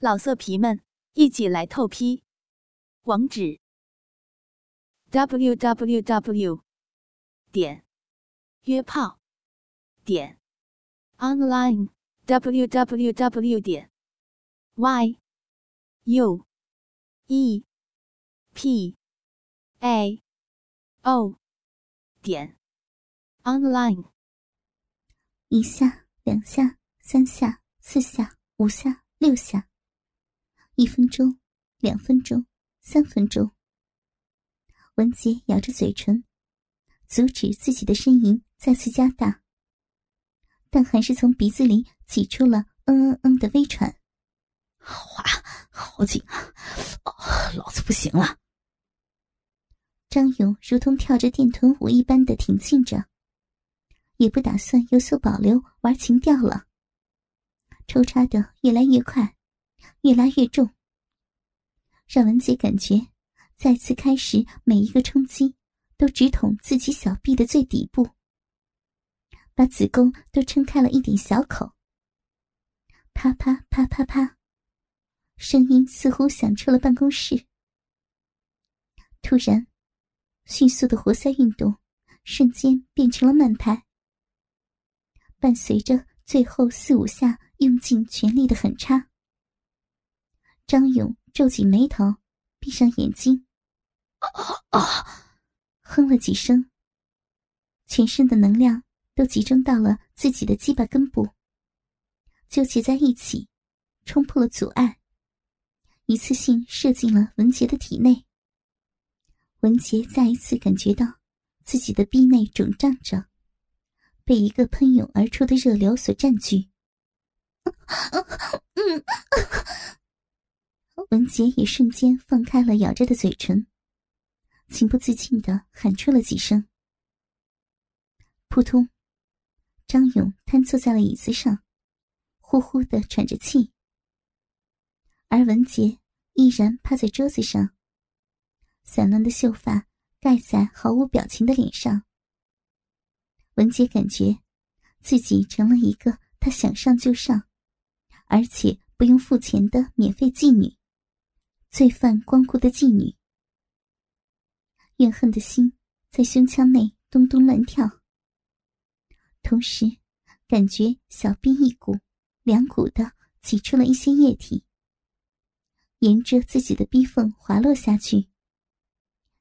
老色皮们，一起来透批！网址：w w w 点约炮点 online w w w 点 y u e p a o 点 online。一下，两下，三下，四下，五下，六下。一分钟，两分钟，三分钟。文杰咬着嘴唇，阻止自己的呻吟再次加大，但还是从鼻子里挤出了“嗯嗯嗯”的微喘。好啊，好紧啊！老子不行了。张勇如同跳着电臀舞一般的挺进着，也不打算有所保留玩情调了，抽插的越来越快。越拉越重，让文杰感觉再次开始每一个冲击都直捅自己小臂的最底部，把子宫都撑开了一点小口。啪啪啪啪啪，声音似乎响彻了办公室。突然，迅速的活塞运动瞬间变成了慢拍，伴随着最后四五下用尽全力的狠插。张勇皱紧眉头，闭上眼睛，啊啊！哼了几声，全身的能量都集中到了自己的鸡巴根部，纠结在一起，冲破了阻碍，一次性射进了文杰的体内。文杰再一次感觉到自己的臂内肿胀着，被一个喷涌而出的热流所占据。嗯。文杰也瞬间放开了咬着的嘴唇，情不自禁的喊出了几声。扑通，张勇瘫坐在了椅子上，呼呼的喘着气。而文杰依然趴在桌子上，散乱的秀发盖在毫无表情的脸上。文杰感觉自己成了一个他想上就上，而且不用付钱的免费妓女。罪犯光顾的妓女，怨恨的心在胸腔内咚咚乱跳，同时感觉小臂一股两股的挤出了一些液体，沿着自己的逼缝滑落下去，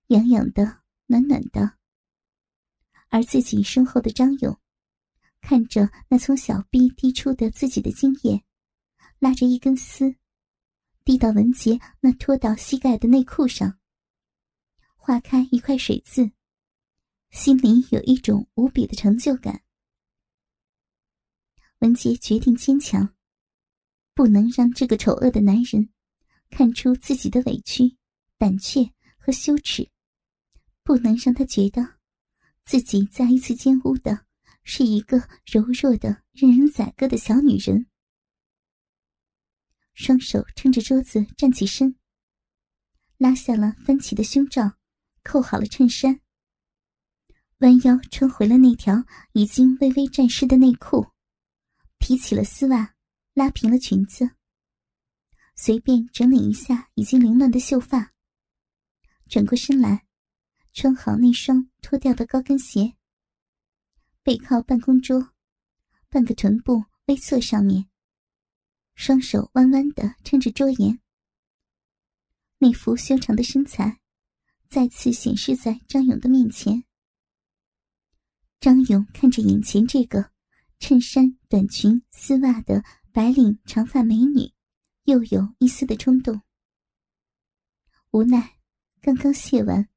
痒痒的，暖暖的。而自己身后的张勇，看着那从小臂滴出的自己的精液，拉着一根丝。滴到文杰那拖到膝盖的内裤上，划开一块水渍，心里有一种无比的成就感。文杰决定坚强，不能让这个丑恶的男人看出自己的委屈、胆怯和羞耻，不能让他觉得自己再一次奸污的是一个柔弱的、任人宰割的小女人。双手撑着桌子站起身，拉下了翻起的胸罩，扣好了衬衫，弯腰穿回了那条已经微微沾湿的内裤，提起了丝袜，拉平了裙子，随便整理一下已经凌乱的秀发，转过身来，穿好那双脱掉的高跟鞋，背靠办公桌，半个臀部微侧上面。双手弯弯的撑着桌沿，那副修长的身材再次显示在张勇的面前。张勇看着眼前这个衬衫、短裙、丝袜的白领长发美女，又有一丝的冲动。无奈，刚刚卸完，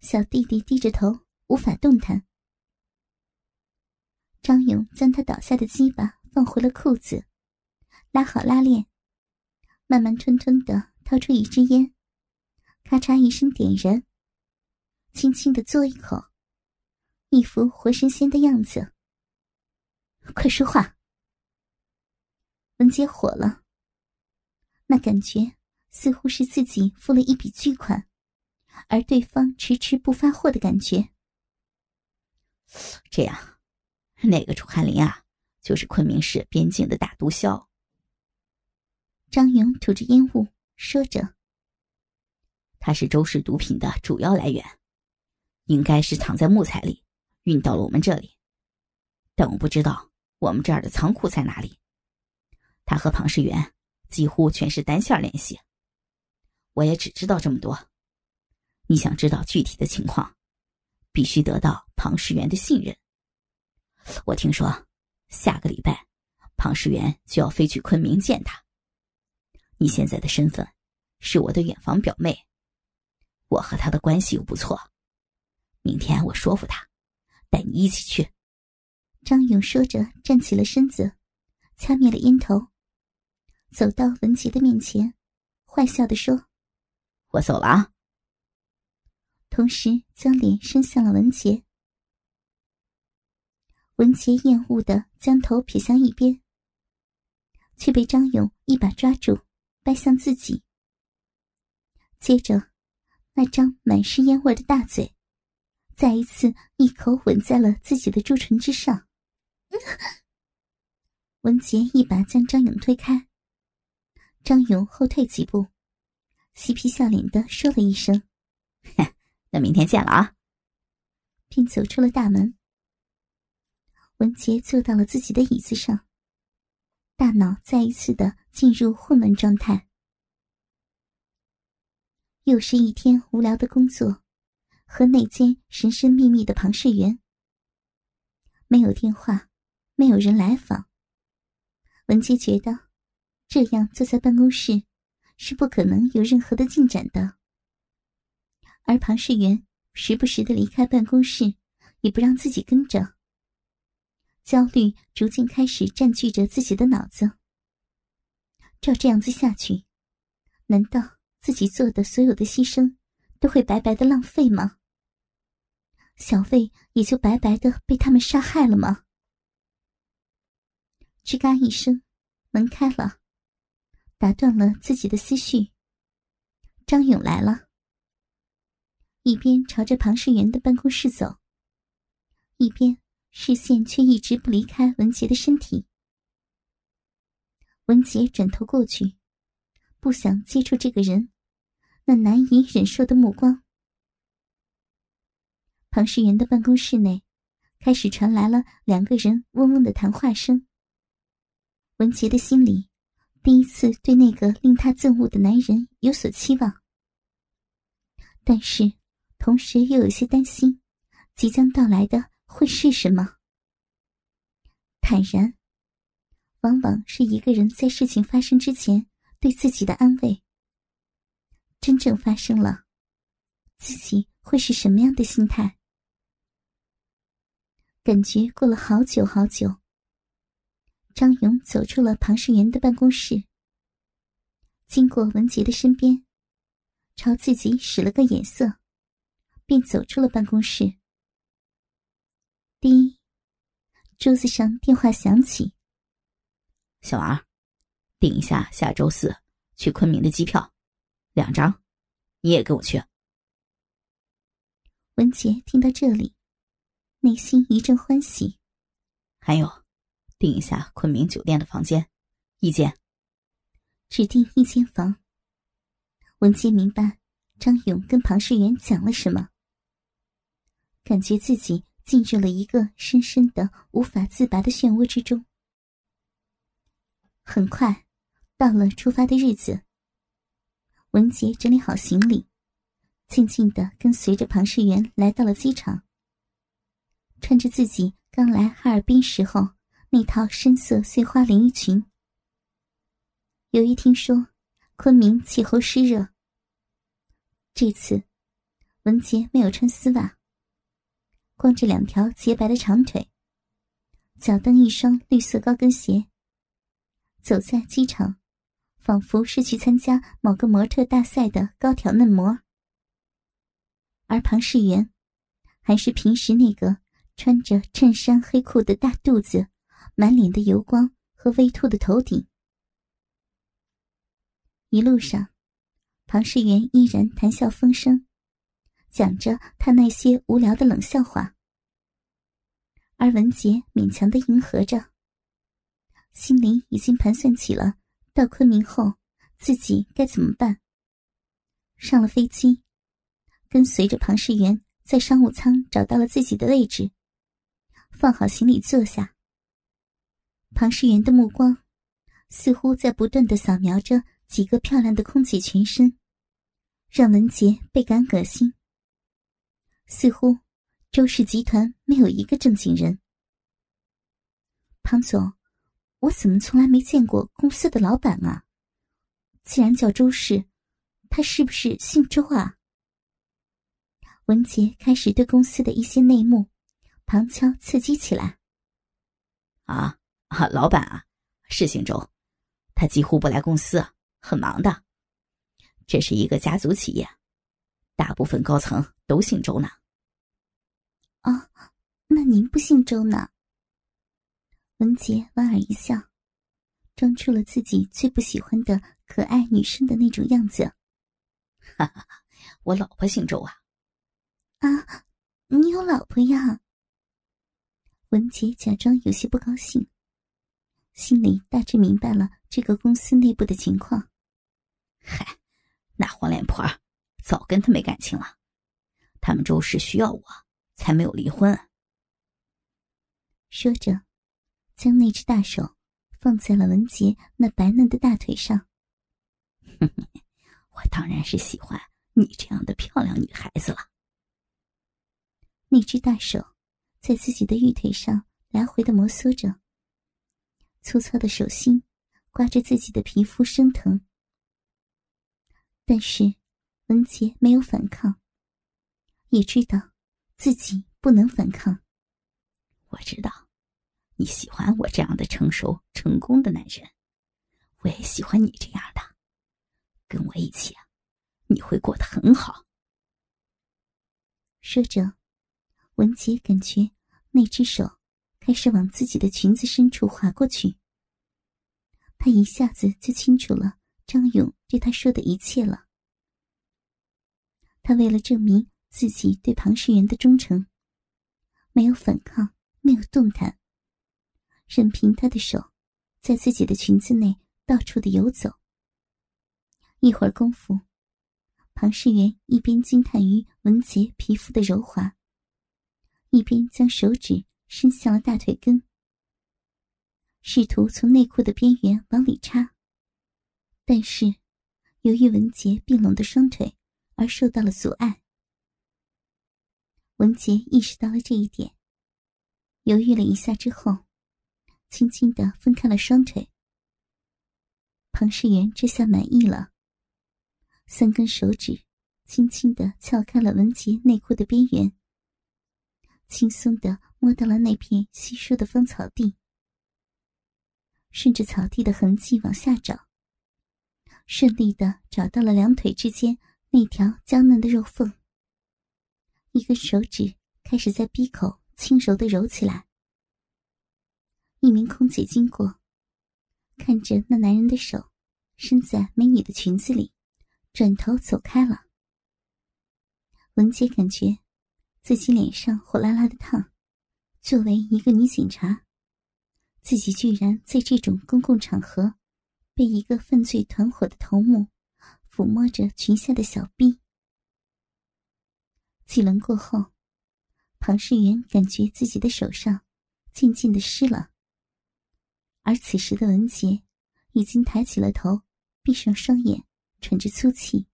小弟弟低着头无法动弹。张勇将他倒下的鸡巴放回了裤子。拉好拉链，慢慢吞吞的掏出一支烟，咔嚓一声点燃，轻轻的嘬一口，一副活神仙的样子。快说话！文杰火了，那感觉似乎是自己付了一笔巨款，而对方迟迟不发货的感觉。这样，那个楚汉林啊，就是昆明市边境的大毒枭。张勇吐着烟雾，说着：“它是周氏毒品的主要来源，应该是藏在木材里，运到了我们这里。但我不知道我们这儿的仓库在哪里。他和庞世元几乎全是单线联系，我也只知道这么多。你想知道具体的情况，必须得到庞世元的信任。我听说下个礼拜，庞世元就要飞去昆明见他。”你现在的身份是我的远房表妹，我和她的关系又不错。明天我说服她，带你一起去。张勇说着，站起了身子，掐灭了烟头，走到文杰的面前，坏笑的说：“我走了啊。”同时将脸伸向了文杰。文杰厌恶的将头撇向一边，却被张勇一把抓住。掰向自己，接着，那张满是烟味的大嘴，再一次一口吻在了自己的朱唇之上。文杰一把将张勇推开，张勇后退几步，嬉皮笑脸的说了一声：“那明天见了啊！”便走出了大门。文杰坐到了自己的椅子上。大脑再一次的进入混乱状态。又是一天无聊的工作，和那间神神秘秘的庞氏园。没有电话，没有人来访。文杰觉得，这样坐在办公室，是不可能有任何的进展的。而庞士元时不时的离开办公室，也不让自己跟着。焦虑逐渐开始占据着自己的脑子。照这样子下去，难道自己做的所有的牺牲都会白白的浪费吗？小魏也就白白的被他们杀害了吗？吱嘎一声，门开了，打断了自己的思绪。张勇来了，一边朝着庞世元的办公室走，一边。视线却一直不离开文杰的身体。文杰转头过去，不想接触这个人，那难以忍受的目光。庞世元的办公室内，开始传来了两个人嗡嗡的谈话声。文杰的心里，第一次对那个令他憎恶的男人有所期望，但是同时又有些担心，即将到来的。会是什么？坦然，往往是一个人在事情发生之前对自己的安慰。真正发生了，自己会是什么样的心态？感觉过了好久好久。张勇走出了庞世元的办公室，经过文杰的身边，朝自己使了个眼色，便走出了办公室。滴，桌子上电话响起。小王，订一下下周四去昆明的机票，两张，你也跟我去。文杰听到这里，内心一阵欢喜。还有，订一下昆明酒店的房间，一间。指定一间房。文杰明白张勇跟庞世元讲了什么，感觉自己。进入了一个深深的、无法自拔的漩涡之中。很快，到了出发的日子。文杰整理好行李，静静的跟随着庞世元来到了机场。穿着自己刚来哈尔滨时候那套深色碎花连衣裙。由于听说昆明气候湿热，这次文杰没有穿丝袜。光着两条洁白的长腿，脚蹬一双绿色高跟鞋，走在机场，仿佛是去参加某个模特大赛的高挑嫩模。而庞世元，还是平时那个穿着衬衫黑裤的大肚子，满脸的油光和微秃的头顶。一路上，庞世元依然谈笑风生。讲着他那些无聊的冷笑话，而文杰勉强的迎合着，心里已经盘算起了到昆明后自己该怎么办？上了飞机，跟随着庞世元在商务舱找到了自己的位置，放好行李坐下。庞世元的目光似乎在不断的扫描着几个漂亮的空姐全身，让文杰倍感恶心。似乎周氏集团没有一个正经人。庞总，我怎么从来没见过公司的老板啊？既然叫周氏，他是不是姓周啊？文杰开始对公司的一些内幕旁敲侧击起来。啊啊，老板啊，是姓周，他几乎不来公司，很忙的。这是一个家族企业，大部分高层都姓周呢。啊，那您不姓周呢？文杰莞尔一笑，装出了自己最不喜欢的可爱女生的那种样子。哈哈，我老婆姓周啊！啊，你有老婆呀？文杰假装有些不高兴，心里大致明白了这个公司内部的情况。嗨，那黄脸婆早跟他没感情了，他们周氏需要我，才没有离婚。说着。将那只大手放在了文杰那白嫩的大腿上。哼 哼我当然是喜欢你这样的漂亮女孩子了。那只大手在自己的玉腿上来回的摩挲着，粗糙的手心刮着自己的皮肤生疼。但是文杰没有反抗，也知道自己不能反抗。我知道。你喜欢我这样的成熟、成功的男人，我也喜欢你这样的。跟我一起啊，你会过得很好。说着，文杰感觉那只手开始往自己的裙子深处划过去。他一下子就清楚了张勇对他说的一切了。他为了证明自己对庞世元的忠诚，没有反抗，没有动弹。任凭他的手在自己的裙子内到处的游走。一会儿功夫，庞世元一边惊叹于文杰皮肤的柔滑，一边将手指伸向了大腿根，试图从内裤的边缘往里插。但是，由于文杰并拢的双腿而受到了阻碍。文杰意识到了这一点，犹豫了一下之后。轻轻的分开了双腿，庞世元这下满意了。三根手指轻轻的撬开了文杰内裤的边缘，轻松的摸到了那片稀疏的芳草地，顺着草地的痕迹往下找，顺利的找到了两腿之间那条娇嫩的肉缝。一根手指开始在鼻口轻柔的揉起来。一名空姐经过，看着那男人的手伸在美女的裙子里，转头走开了。文杰感觉自己脸上火辣辣的烫，作为一个女警察，自己居然在这种公共场合被一个犯罪团伙的头目抚摸着裙下的小臂。几轮过后，庞世元感觉自己的手上渐渐的湿了。而此时的文杰已经抬起了头，闭上双眼，喘着粗气。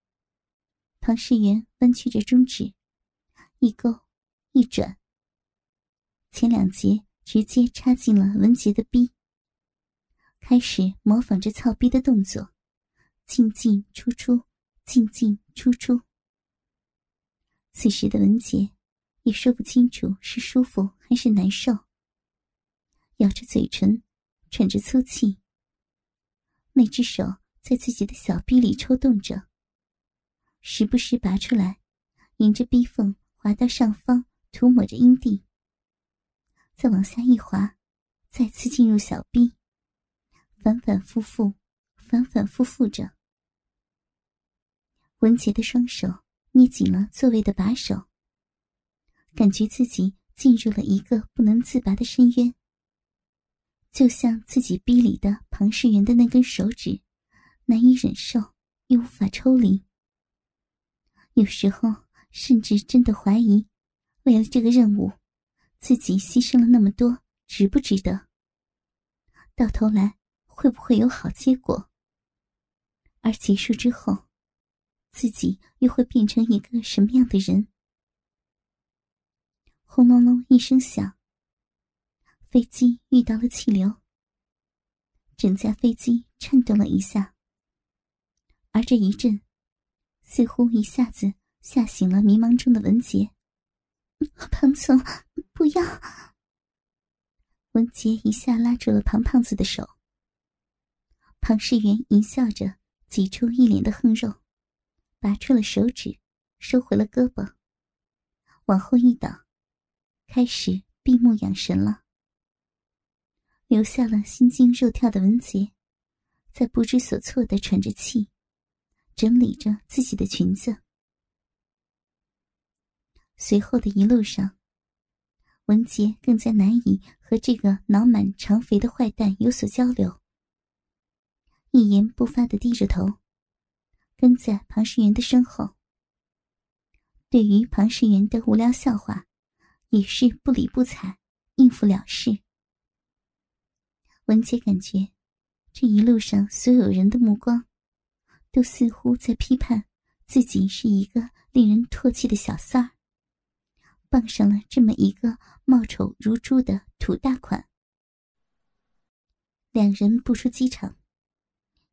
庞世元弯曲着中指，一勾一转，前两节直接插进了文杰的逼，开始模仿着操逼的动作，进进出出，进进出出。此时的文杰也说不清楚是舒服还是难受，咬着嘴唇。喘着粗气，那只手在自己的小臂里抽动着，时不时拔出来，沿着逼缝滑到上方，涂抹着阴蒂，再往下一滑，再次进入小臂，反反复复，反反复复着。文杰的双手捏紧了座位的把手，感觉自己进入了一个不能自拔的深渊。就像自己逼里的庞世元的那根手指难以忍受，又无法抽离。有时候甚至真的怀疑，为了这个任务，自己牺牲了那么多，值不值得？到头来会不会有好结果？而结束之后，自己又会变成一个什么样的人？轰隆隆一声响，飞机遇到了气流，整架飞机颤动了一下，而这一震，似乎一下子吓醒了迷茫中的文杰。庞总，不要！文杰一下拉住了庞胖子的手。庞世元淫笑着。挤出一脸的横肉，拔出了手指，收回了胳膊，往后一倒，开始闭目养神了。留下了心惊肉跳的文杰，在不知所措的喘着气，整理着自己的裙子。随后的一路上，文杰更加难以和这个脑满肠肥的坏蛋有所交流。一言不发的低着头，跟在庞世元的身后。对于庞世元的无聊笑话，也是不理不睬，应付了事。文杰感觉，这一路上所有人的目光，都似乎在批判自己是一个令人唾弃的小三儿，傍上了这么一个貌丑如猪的土大款。两人步出机场。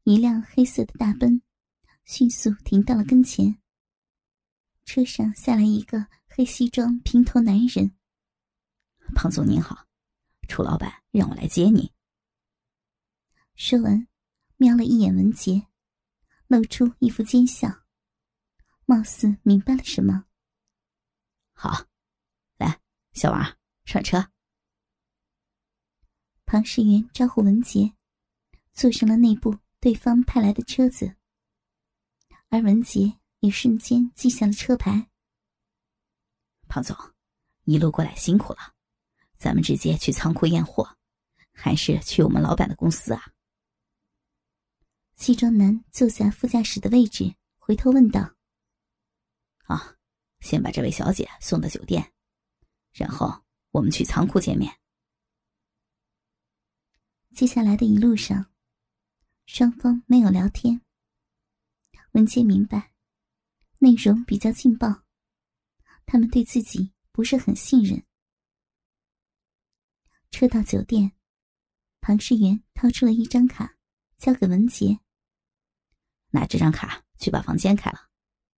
一辆黑色的大奔，迅速停到了跟前。车上下来一个黑西装平头男人。庞总您好，楚老板让我来接你。说完，瞄了一眼文杰，露出一副奸笑，貌似明白了什么。好，来，小王上车。庞世元招呼文杰，坐上了那部。对方派来的车子，而文杰也瞬间记下了车牌。庞总，一路过来辛苦了，咱们直接去仓库验货，还是去我们老板的公司啊？西装男坐下副驾驶的位置，回头问道：“啊，先把这位小姐送到酒店，然后我们去仓库见面。”接下来的一路上。双方没有聊天。文杰明白，内容比较劲爆，他们对自己不是很信任。车到酒店，庞世元掏出了一张卡，交给文杰：“拿这张卡去把房间开了，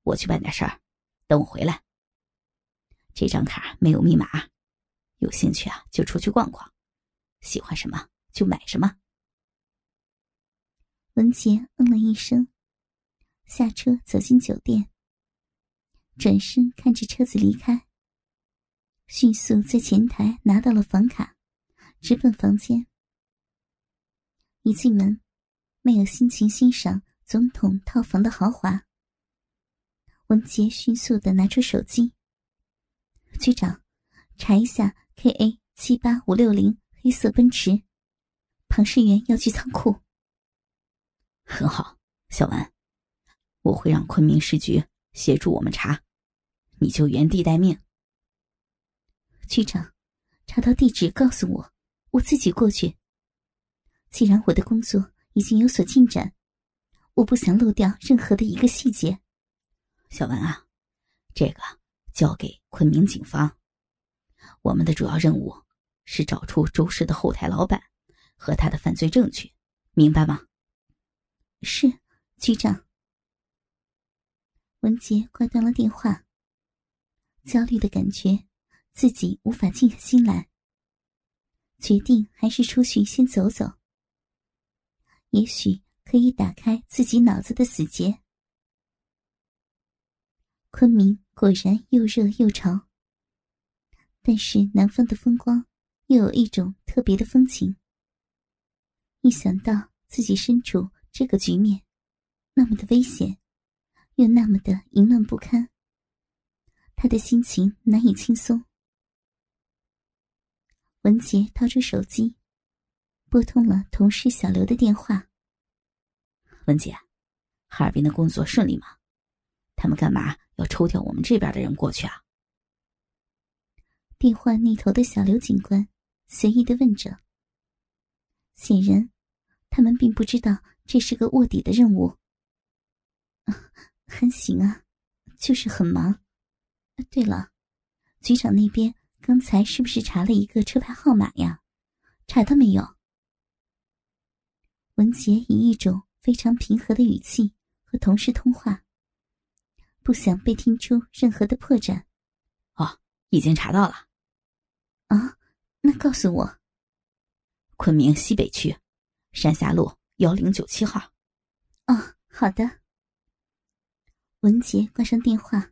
我去办点事儿，等我回来。这张卡没有密码，有兴趣啊就出去逛逛，喜欢什么就买什么。”文杰嗯了一声，下车走进酒店，转身看着车子离开，迅速在前台拿到了房卡，直奔房间。一进门，没有心情欣赏总统套房的豪华。文杰迅速的拿出手机：“局长，查一下 K A 七八五六零黑色奔驰，庞世元要去仓库。”很好，小文，我会让昆明市局协助我们查，你就原地待命。局长，查到地址告诉我，我自己过去。既然我的工作已经有所进展，我不想漏掉任何的一个细节。小文啊，这个交给昆明警方，我们的主要任务是找出周氏的后台老板和他的犯罪证据，明白吗？是局长。文杰挂断了电话，焦虑的感觉自己无法静下心来，决定还是出去先走走，也许可以打开自己脑子的死结。昆明果然又热又潮，但是南方的风光又有一种特别的风情。一想到自己身处。这个局面，那么的危险，又那么的淫乱不堪。他的心情难以轻松。文杰掏出手机，拨通了同事小刘的电话。文姐，哈尔滨的工作顺利吗？他们干嘛要抽调我们这边的人过去啊？电话那头的小刘警官随意的问着。显然，他们并不知道这是个卧底的任务。还行啊，就是很忙。对了，局长那边刚才是不是查了一个车牌号码呀？查到没有？文杰以一种非常平和的语气和同事通话，不想被听出任何的破绽。哦，已经查到了。啊，那告诉我，昆明西北区，山下路幺零九七号。哦，好的。文杰挂上电话，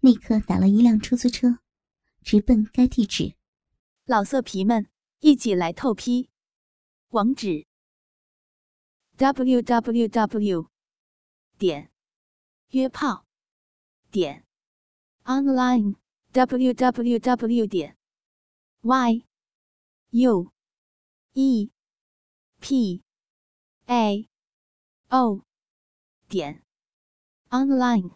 立刻打了一辆出租车，直奔该地址。老色皮们，一起来透批，网址。w w w 点约炮点 online w w w 点 y u e p a o 点 online。